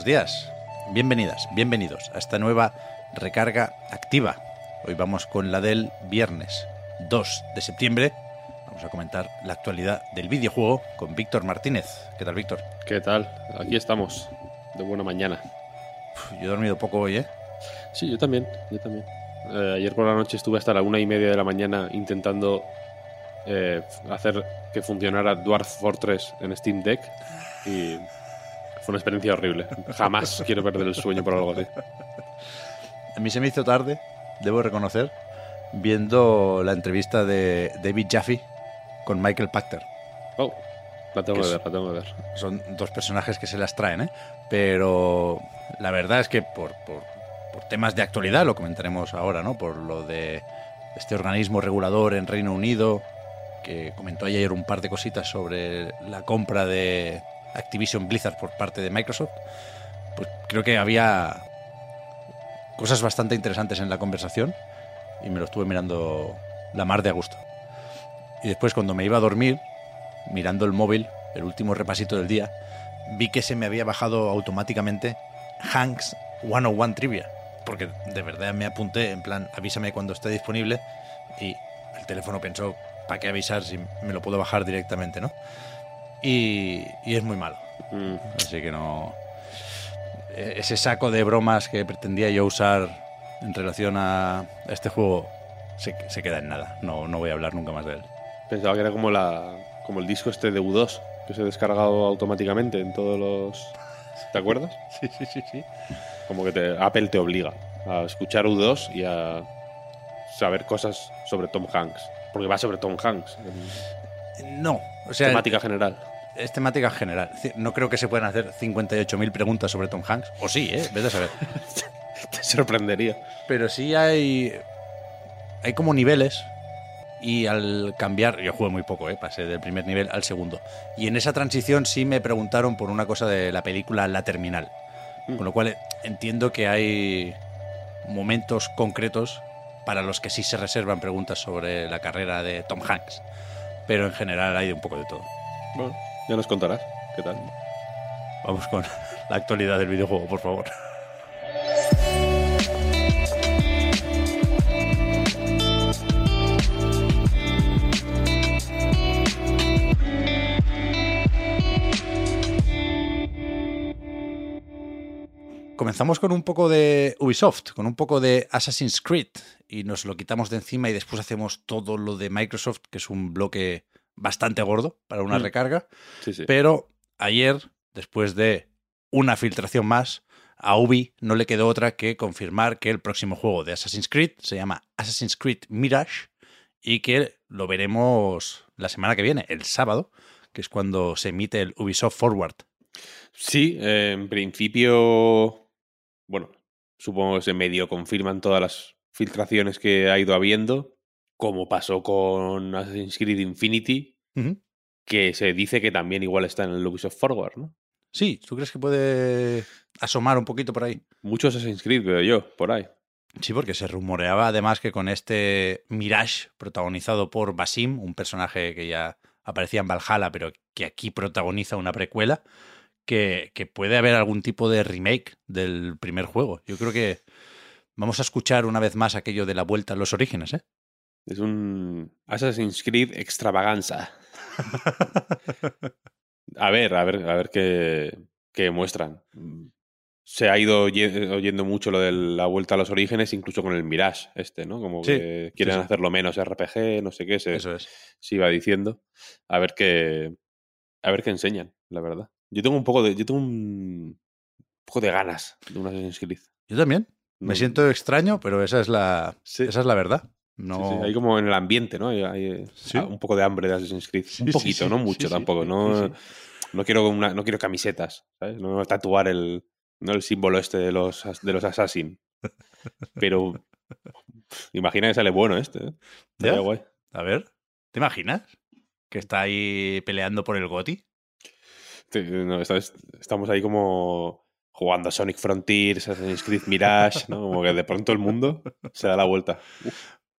Buenos días, bienvenidas, bienvenidos a esta nueva recarga activa. Hoy vamos con la del viernes 2 de septiembre. Vamos a comentar la actualidad del videojuego con Víctor Martínez. ¿Qué tal, Víctor? ¿Qué tal? Aquí estamos, de buena mañana. Uf, Yo he dormido poco hoy, ¿eh? Sí, yo también, yo también. Eh, ayer por la noche estuve hasta la una y media de la mañana intentando eh, hacer que funcionara Dwarf Fortress en Steam Deck y fue una experiencia horrible. Jamás quiero perder el sueño por algo así. A mí se me hizo tarde, debo reconocer, viendo la entrevista de David Jaffe con Michael Pachter. Oh, la tengo ¿Qué que ver, la tengo que ver. Son dos personajes que se las traen, ¿eh? Pero la verdad es que por, por- por temas de actualidad, lo comentaremos ahora, ¿no? Por lo de este organismo regulador en Reino Unido, que comentó ayer un par de cositas sobre la compra de Activision Blizzard por parte de Microsoft, pues creo que había cosas bastante interesantes en la conversación y me lo estuve mirando la mar de a gusto. Y después cuando me iba a dormir, mirando el móvil, el último repasito del día, vi que se me había bajado automáticamente Hanks 101 Trivia. Porque de verdad me apunté, en plan, avísame cuando esté disponible. Y el teléfono pensó, ¿para qué avisar si me lo puedo bajar directamente, no? Y, y es muy malo. Mm, Así que no. e- Ese saco de bromas que pretendía yo usar en relación a este juego se, se queda en nada. No, no voy a hablar nunca más de él. pensaba que era como, la, como el disco este de U2 que se ha descargado automáticamente en todos los... ¿Te acuerdas? Sí, sí, sí, sí. Como que te- Apple te obliga a escuchar U2 y a saber cosas sobre Tom Hanks. Porque va sobre Tom Hanks, No, o sea, temática general. Es temática general. No creo que se puedan hacer 58.000 preguntas sobre Tom Hanks. O sí, ¿eh? Vete a saber. Te sorprendería. Pero sí hay. Hay como niveles. Y al cambiar. Yo jugué muy poco, ¿eh? Pasé del primer nivel al segundo. Y en esa transición sí me preguntaron por una cosa de la película La Terminal. Con lo cual entiendo que hay momentos concretos para los que sí se reservan preguntas sobre la carrera de Tom Hanks. Pero en general hay un poco de todo. Bueno, ya nos contarás. ¿Qué tal? Vamos con la actualidad del videojuego, por favor. Comenzamos con un poco de Ubisoft, con un poco de Assassin's Creed, y nos lo quitamos de encima y después hacemos todo lo de Microsoft, que es un bloque bastante gordo para una Mm. recarga. Sí, sí. Pero ayer, después de una filtración más, a Ubi no le quedó otra que confirmar que el próximo juego de Assassin's Creed se llama Assassin's Creed Mirage y que lo veremos la semana que viene, el sábado, que es cuando se emite el Ubisoft Forward. Sí, eh, en principio, bueno, supongo que se medio confirman todas las filtraciones que ha ido habiendo, como pasó con Assassin's Creed Infinity, que se dice que también igual está en el Ubisoft Forward, ¿no? Sí, ¿tú crees que puede asomar un poquito por ahí? Muchos Assassin's Creed veo yo, por ahí. Sí, porque se rumoreaba además que con este Mirage protagonizado por Basim, un personaje que ya aparecía en Valhalla, pero que aquí protagoniza una precuela, que, que puede haber algún tipo de remake del primer juego. Yo creo que vamos a escuchar una vez más aquello de la vuelta a los orígenes, ¿eh? Es un Assassin's Creed extravaganza. A ver, a ver, a ver qué, qué muestran. Se ha ido oye- oyendo mucho lo de la vuelta a los orígenes, incluso con el Mirage, este, ¿no? Como Sí, que quieren sí. hacerlo menos RPG, no sé qué, se, Eso es. se iba diciendo. A ver qué. A ver qué enseñan, la verdad. Yo tengo un poco de. Yo tengo un poco de ganas de un Assassin's Creed. Yo también. Me siento extraño, pero esa es la, Sí. esa es la verdad. No... Sí, sí, Hay como en el ambiente, ¿no? Hay, hay, Sí. ah, un poco de hambre de Assassin's Creed. Un poquito, no mucho tampoco. No, no, quiero una, no quiero camisetas, ¿sabes? No tatuar el, no el símbolo este de los, de los Assassin. Pero imagina que sale bueno este. ¿eh? Estaría ¿Ya? guay. A ver, ¿te imaginas? Que está ahí peleando por el GOTI. No, estamos ahí como jugando a Sonic Frontiers, Assassin's Creed Mirage, ¿no? Como que de pronto el mundo se da la vuelta.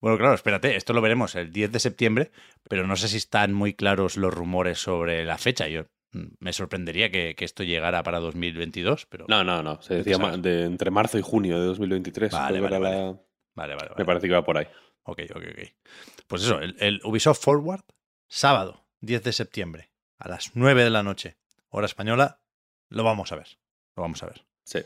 Bueno, claro, espérate, esto lo veremos el 10 de septiembre, pero no sé si están muy claros los rumores sobre la fecha. Yo mm, me sorprendería que, que esto llegara para 2022, pero No, no, no. Se ¿Qué decía de entre marzo y junio de 2023. Vale, vale, vale. la- vale, vale, Me parece que va por ahí. Ok, ok, ok. Pues eso, el, el Ubisoft Forward, sábado 10 de septiembre, a las 9 de la noche, hora española, lo vamos a ver. Lo vamos a ver. Sí.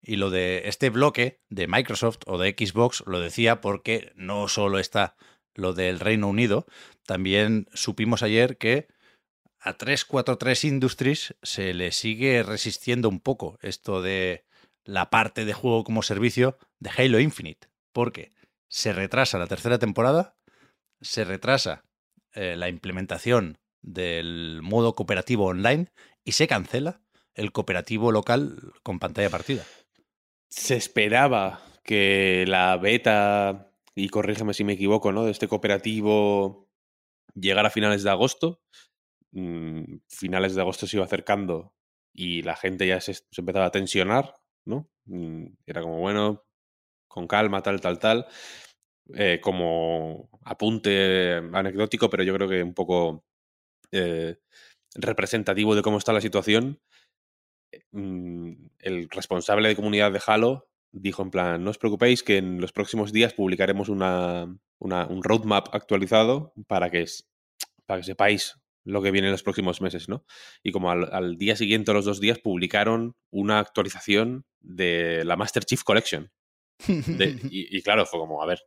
Y lo de este bloque de Microsoft o de Xbox lo decía porque no solo está lo del Reino Unido, también supimos ayer que a 343 Industries se le sigue resistiendo un poco esto de la parte de juego como servicio de Halo Infinite, porque se retrasa la tercera temporada, se retrasa eh, la implementación del modo cooperativo online y se cancela el cooperativo local con pantalla partida. Se esperaba que la beta, y corrígeme si me equivoco, ¿no? De este cooperativo llegara a finales de agosto. Mm, finales de agosto se iba acercando y la gente ya se, empezaba a tensionar, ¿no? Mm, Era como, bueno, con calma, tal, tal, tal. Eh, como apunte anecdótico, pero yo creo que un poco eh, representativo de cómo está la situación. Mm, el responsable de comunidad de Halo dijo en plan, no os preocupéis que en los próximos días publicaremos una, una- un roadmap actualizado para que, es- para que sepáis lo que viene en los próximos meses, ¿no? Y como al, al día siguiente los dos días publicaron una actualización de la Master Chief Collection. De- y, y claro, fue como, a ver,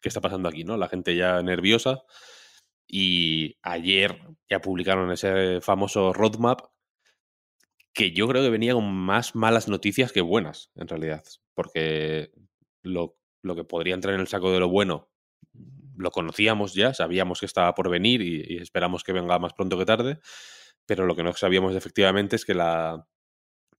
¿qué está pasando aquí, no? La gente ya nerviosa. Y ayer ya publicaron ese famoso roadmap que yo creo que venía con más malas noticias que buenas, en realidad. Porque lo, lo que podría entrar en el saco de lo bueno lo conocíamos ya, sabíamos que estaba por venir y, y esperamos que venga más pronto que tarde. Pero lo que no sabíamos efectivamente es que la,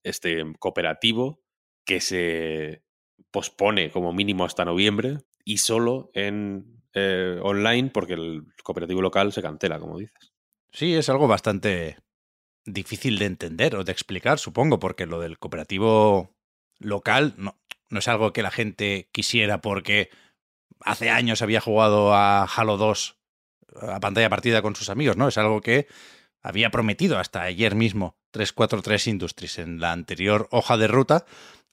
este cooperativo que se pospone como mínimo hasta noviembre y solo en eh, online porque el cooperativo local se cancela, como dices. Sí, es algo bastante difícil de entender o de explicar, supongo, porque lo del cooperativo local no, no es algo que la gente quisiera porque hace años había jugado a Halo 2 a pantalla partida con sus amigos, ¿no? Es algo que había prometido hasta ayer mismo 343 Industries en la anterior hoja de ruta,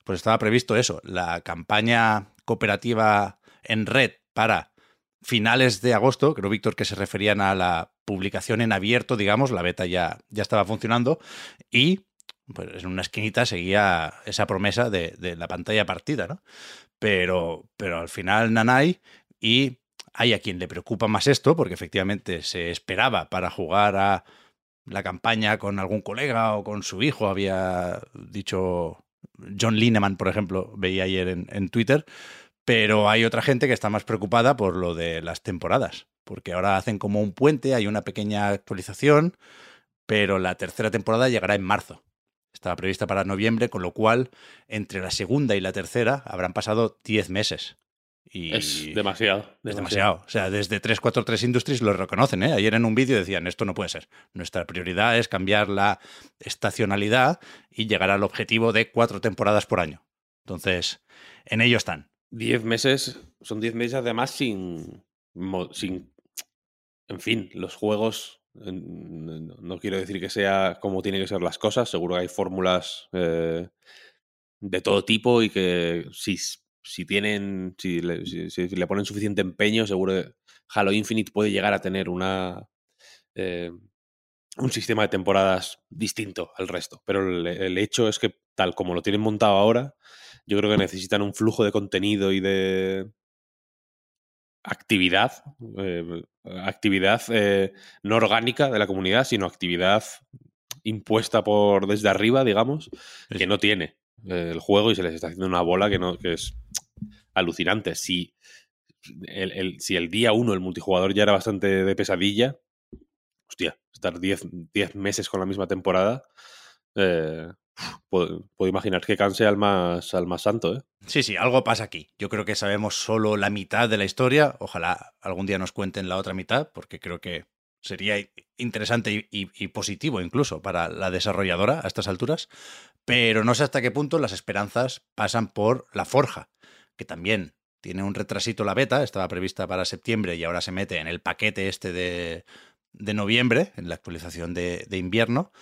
pues estaba previsto eso, la campaña cooperativa en red para finales de agosto, creo Víctor que se referían a la publicación en abierto, digamos, la beta ya, ya estaba funcionando y pues en una esquinita seguía esa promesa de, la pantalla partida, ¿no? Pero, pero al final Nanai y hay a quien le preocupa más esto, porque efectivamente se esperaba para jugar a la campaña con algún colega o con su hijo, había dicho John Lineman, por ejemplo, veía ayer en Twitter, pero hay otra gente que está más preocupada por lo de las temporadas, porque ahora hacen como un puente, hay una pequeña actualización, pero la tercera temporada llegará en marzo. Estaba prevista para noviembre, con lo cual entre la segunda y la tercera habrán pasado 10 meses. Y Es demasiado. es demasiado. O sea, desde 343 Industries lo reconocen. ¿eh? Ayer en un vídeo decían, esto no puede ser. Nuestra prioridad es cambiar la estacionalidad y llegar al objetivo de cuatro temporadas por año. Entonces, en ello están. Diez meses, son diez meses además sin, sin, en fin, los juegos, no quiero decir que sea como tienen que ser las cosas, seguro que hay fórmulas eh, de todo tipo y que si, si tienen, si le, si- si le ponen suficiente empeño, seguro Halo Infinite puede llegar a tener una... eh, un sistema de temporadas distinto al resto. Pero el, el hecho es que, tal como lo tienen montado ahora, yo creo que necesitan un flujo de contenido y de actividad, eh, actividad eh, no orgánica de la comunidad, sino actividad impuesta por desde arriba, digamos, Sí. que no tiene eh, el juego y se les está haciendo una bola que no que es alucinante. Si, el- el- si el día uno el multijugador ya era bastante de pesadilla, hostia, estar 10 10 meses con la misma temporada, eh, puedo, imaginar que canse al más, al más santo, ¿eh? Sí, sí, algo pasa aquí. Yo creo que sabemos solo la mitad de la historia. Ojalá algún día nos cuenten la otra mitad, porque creo que sería interesante y, positivo incluso para la desarrolladora a estas alturas. Pero no sé hasta qué punto las esperanzas pasan por la forja, que también tiene un retrasito la beta, estaba prevista para septiembre y ahora se mete en el paquete este de, noviembre, en la actualización de invierno.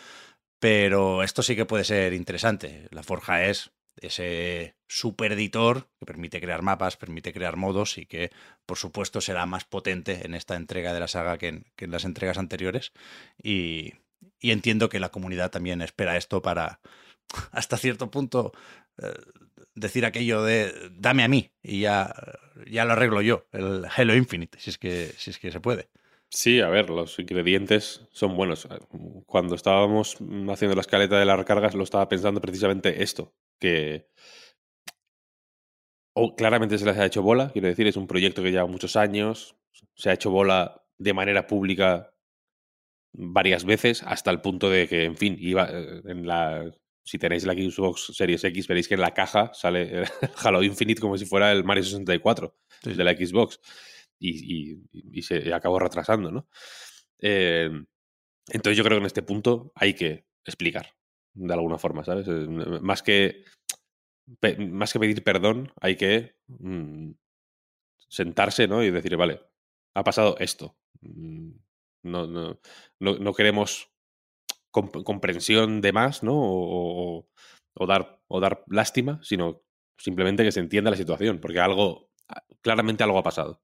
Pero esto sí que puede ser interesante. La forja es ese super editor que permite crear mapas, permite crear modos y que, por supuesto, será más potente en esta entrega de la saga que en, que en las entregas anteriores. Y, entiendo que la comunidad también espera esto para, hasta cierto punto, eh, decir aquello de dame a mí y ya, ya lo arreglo yo, el Halo Infinite, si es que, si es que se puede. Sí, a ver, los ingredientes son buenos. Cuando estábamos haciendo la escaleta de las recargas, lo estaba pensando precisamente esto, que o claramente se les ha hecho bola, quiero decir, es un proyecto que lleva muchos años, se ha hecho bola de manera pública varias veces, hasta el punto de que, en fin, iba eh, en la. Si tenéis la Xbox Series X, veréis que en la caja sale el Halo Infinite como si fuera el Mario 64 Sí, sí. de la Xbox. Y, se acabó retrasando, ¿no? Eh, entonces yo creo que en este punto hay que explicar, de alguna forma, ¿sabes? Eh, Más que, más que pedir perdón, hay que mm, sentarse, ¿no? Y decir, vale, ha pasado esto. Mm, No, no, no, no queremos comp- comprensión de más, ¿no? O, o- o dar, o dar lástima, sino simplemente que se entienda la situación, porque algo, claramente algo ha pasado.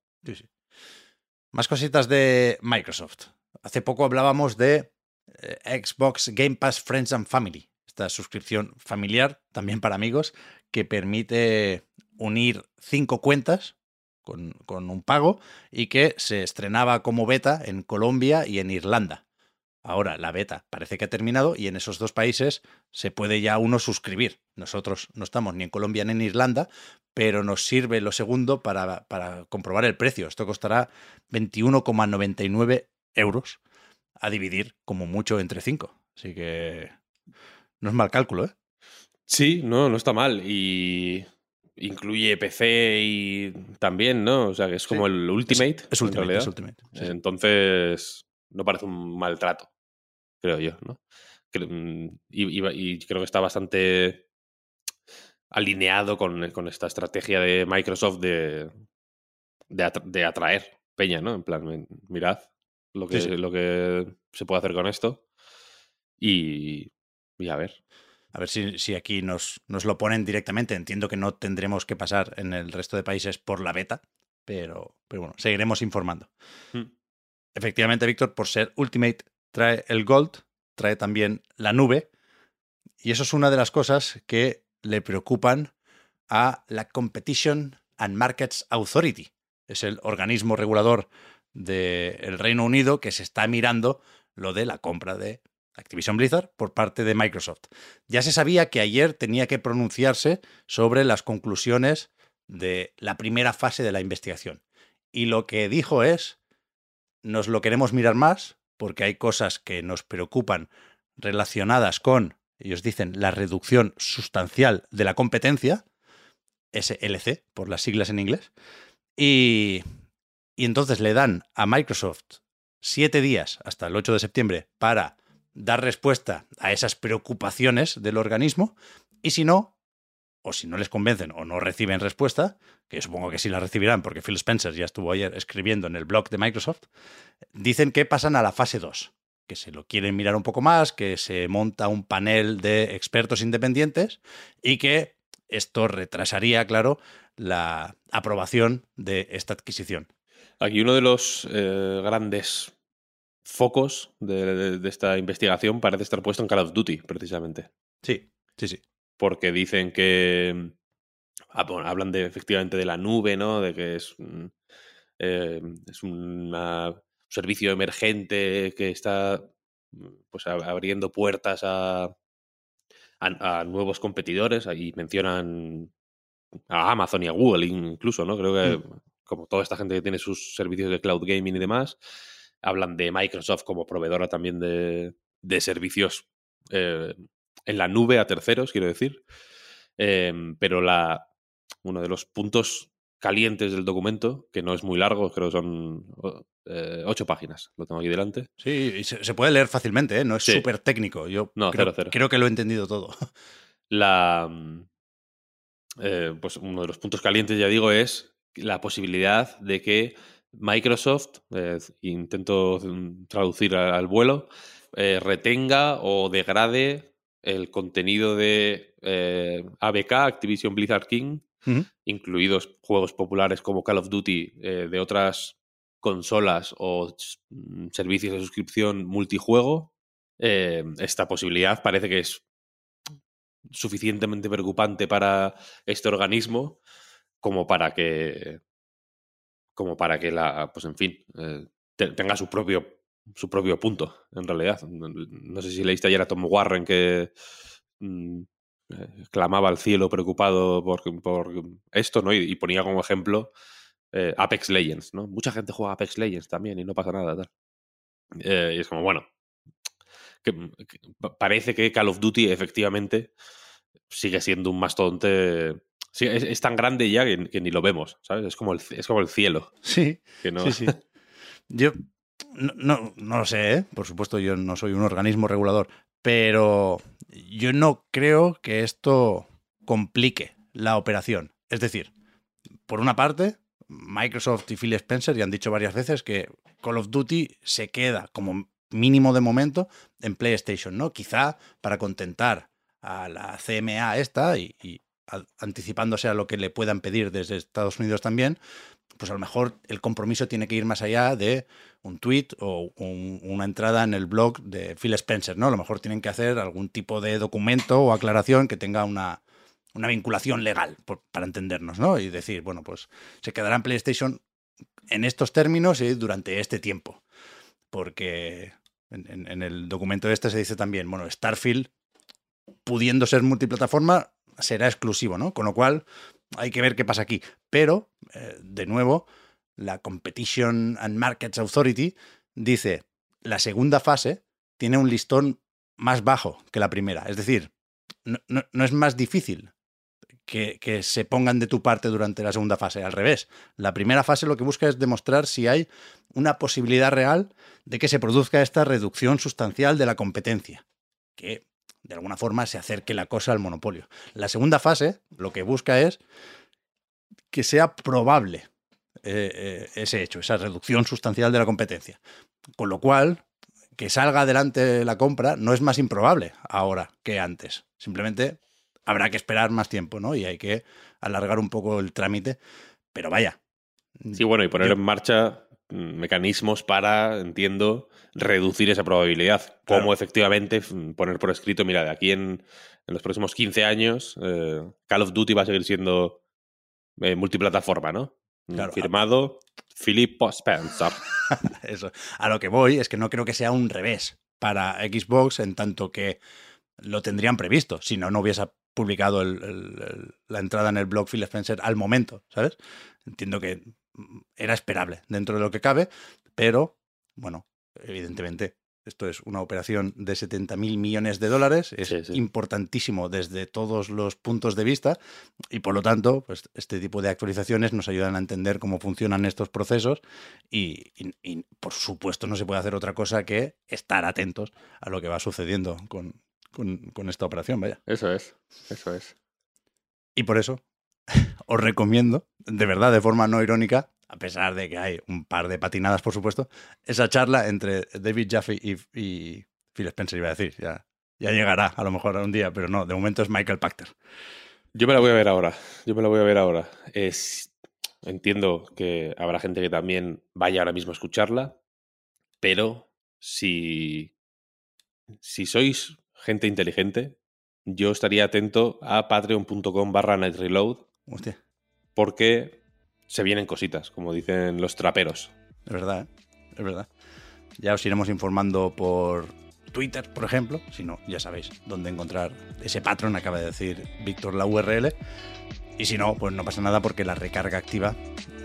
Más cositas de Microsoft. Hace poco hablábamos de eh, Xbox Game Pass Friends and Family, esta suscripción familiar, también para amigos, que permite unir cinco cuentas con, con un pago y que se estrenaba como beta en Colombia y en Irlanda. Ahora la beta parece que ha terminado y en esos dos países se puede ya uno suscribir. Nosotros no estamos ni en Colombia ni en Irlanda, pero nos sirve lo segundo para, para comprobar el precio. Esto costará 21,99 euros a dividir como mucho entre 5. Así que no es mal cálculo, ¿eh? Sí, no, no está mal. Y incluye PC y también, ¿no? O sea, que es como Sí. el Ultimate. Es Ultimate, realidad. es Ultimate. sí, sí. Entonces, no parece un maltrato, creo yo, ¿no? Mm, Y, y- y creo que está bastante alineado con, con esta estrategia de Microsoft de, de, atra- de atraer peña, ¿no? En plan, "Ven, mirad lo que, Sí, sí. lo que se puede hacer con esto. Y, y a ver. A ver si, si aquí nos, nos lo ponen directamente. Entiendo que no tendremos que pasar en el resto de países por la beta, pero, pero bueno, seguiremos informando. Mm. Efectivamente, Víctor, por ser Ultimate, trae el Gold, trae también la nube, y eso es una de las cosas que le preocupan a la Competition and Markets Authority. Es el organismo regulador del Reino Unido que se está mirando lo de la compra de Activision Blizzard por parte de Microsoft. Ya se sabía que ayer tenía que pronunciarse sobre las conclusiones de la primera fase de la investigación. Y lo que dijo es, nos lo queremos mirar más porque hay cosas que nos preocupan relacionadas con, ellos dicen, la reducción sustancial de la competencia, SLC, por las siglas en inglés, y, y entonces le dan a Microsoft siete días hasta el 8 de septiembre para dar respuesta a esas preocupaciones del organismo y si no, o si no les convencen o no reciben respuesta, que yo supongo que sí la recibirán porque Phil Spencer ya estuvo ayer escribiendo en el blog de Microsoft, dicen que pasan a la fase 2, que se lo quieren mirar un poco más, que se monta un panel de expertos independientes y que esto retrasaría, claro, la aprobación de esta adquisición. Aquí uno de los eh, grandes focos de, de- de esta investigación parece estar puesto en Call of Duty, precisamente. Sí, sí, sí. Porque dicen que. ah, bueno, hablan de efectivamente de la nube, ¿no? De que es, mm, eh, es una- un servicio emergente que está mm, pues abriendo puertas a, a, a nuevos competidores. Ahí mencionan a Amazon y a Google incluso, ¿no? Creo que como toda esta gente que tiene sus servicios de cloud gaming y demás. Hablan de Microsoft como proveedora también de, de servicios eh, en la nube a terceros, quiero decir. Em, pero la, uno de los puntos calientes del documento, que no es muy largo, creo que son eh, ocho páginas, lo tengo aquí delante. Sí, y se, se puede leer fácilmente, ¿eh? no es Sí. súper técnico. Yo No, creo, cero, cero. creo que lo he entendido todo. La, eh, pues uno de los puntos calientes, ya digo, es la posibilidad de que Microsoft, intento traducir al vuelo, retenga o degrade el contenido de eh, ABK, Activision Blizzard King, incluidos juegos populares como Call of Duty eh, de otras consolas o mm, servicios de suscripción multijuego, eh, esta posibilidad parece que es suficientemente preocupante para este organismo como para que como para que la pues en fin te- tenga su propio su propio punto en realidad no, sé si leíste ayer a Tom Warren que mm, eh, clamaba al cielo preocupado por, por esto no y, y ponía como ejemplo eh, Apex Legends no mucha gente juega Apex Legends también y no pasa nada tal Eh, y es como bueno que, que pa- parece que Call of Duty efectivamente sigue siendo un mastodonte. sí, es, es tan grande ya que, que ni lo vemos, ¿sabes? Es como el, es como el cielo. Sí, Que no, sí, sí. Yo no, no, no lo sé, ¿eh? por supuesto, yo no soy un organismo regulador, pero yo no creo que esto complique la operación. Es decir, por una parte, Microsoft y Phil Spencer ya han dicho varias veces que Call of Duty se queda como mínimo de momento en PlayStation, ¿no? Quizá para contentar a la CMA esta y, anticipándose a lo que le puedan pedir desde Estados Unidos también, pues a lo mejor el compromiso tiene que ir más allá de un tweet o un- una entrada en el blog de Phil Spencer, ¿no? A lo mejor tienen que hacer algún tipo de documento o aclaración que tenga una, una vinculación legal, para entendernos, ¿no? Y decir, bueno, pues se quedará en PlayStation en estos términos y durante este tiempo. Porque en, en- en el documento este se dice también, bueno, Starfield, pudiendo ser multiplataforma, será exclusivo, ¿no? Con lo cual, hay que ver qué pasa aquí. Pero, eh, de nuevo, la Competition and Markets Authority dice, la segunda fase tiene un listón más bajo que la primera. Es decir, no, es más difícil que, que se pongan de tu parte durante la segunda fase. Al revés, la primera fase lo que busca es demostrar si hay una posibilidad real de que se produzca esta reducción sustancial de la competencia, que de alguna forma se acerque la cosa al monopolio. La segunda fase lo que busca es que sea probable eh, eh, ese hecho, esa reducción sustancial de la competencia. Con lo cual, que salga adelante la compra no es más improbable ahora que antes. Simplemente habrá que esperar más tiempo, ¿no? Y hay que alargar un poco el trámite. Pero vaya. Sí, bueno, y poner Yo- en marcha mecanismos para, entiendo, reducir esa probabilidad. Claro. Cómo efectivamente mm, poner por escrito, mira, de aquí en, en los próximos 15 años, eh, Call of Duty va a seguir siendo eh, multiplataforma, ¿no? Mm, Claro. Firmado Philip Spencer. Eso. A lo que voy es que no creo que sea un revés para Xbox en tanto que lo tendrían previsto, si no, no hubiese publicado el- el- el- la entrada en el blog Phil Spencer al momento, ¿sabes? Entiendo que era esperable dentro de lo que cabe, pero bueno, evidentemente esto es una operación de 70 mil millones de dólares, es Sí, sí. importantísimo desde todos los puntos de vista y por lo tanto, pues este tipo de actualizaciones nos ayudan a entender cómo funcionan estos procesos y, y- y, por supuesto no se puede hacer otra cosa que estar atentos a lo que va sucediendo con, con- con esta operación, vaya. Eso es, eso es. Y por eso os recomiendo, de verdad, de forma no irónica, a pesar de que hay un par de patinadas, por supuesto, esa charla entre David Jaffe y, Phil Spencer, iba a decir, ya, ya llegará a lo mejor un día, pero no, de momento es Michael Pachter. Yo me la voy a ver ahora. Yo me la voy a ver ahora. Entiendo que habrá gente que también vaya ahora mismo a escucharla, pero si, si sois gente inteligente, yo estaría atento a patreon.com barra nightreload Hostia, porque se vienen cositas, como dicen los traperos. es verdad, ¿eh? es verdad. Ya os iremos informando por Twitter, por ejemplo. Si no, ya sabéis dónde encontrar ese patrón, acaba de decir Víctor la URL. Y si no, pues no pasa nada porque la recarga activa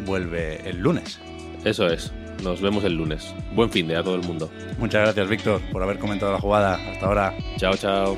vuelve el lunes. Eso es. Nos vemos el lunes. Buen fin de a todo el mundo. Muchas gracias, Víctor, por haber comentado la jugada. Hasta ahora. Chao, chao.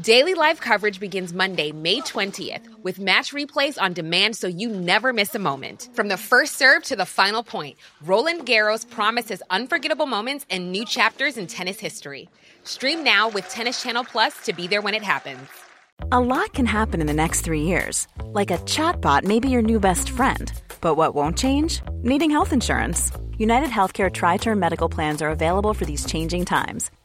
Daily live coverage begins Monday, May 20th, with match replays on demand so you never miss a moment. From the first serve to the final point, Roland Garros promises unforgettable moments and new chapters in tennis history. Stream now with Tennis Channel Plus to be there when it happens. A lot can happen in the next three years. Like a chatbot may be your new best friend. But what won't change? Needing health insurance. United Healthcare Tri Term Medical Plans are available for these changing times.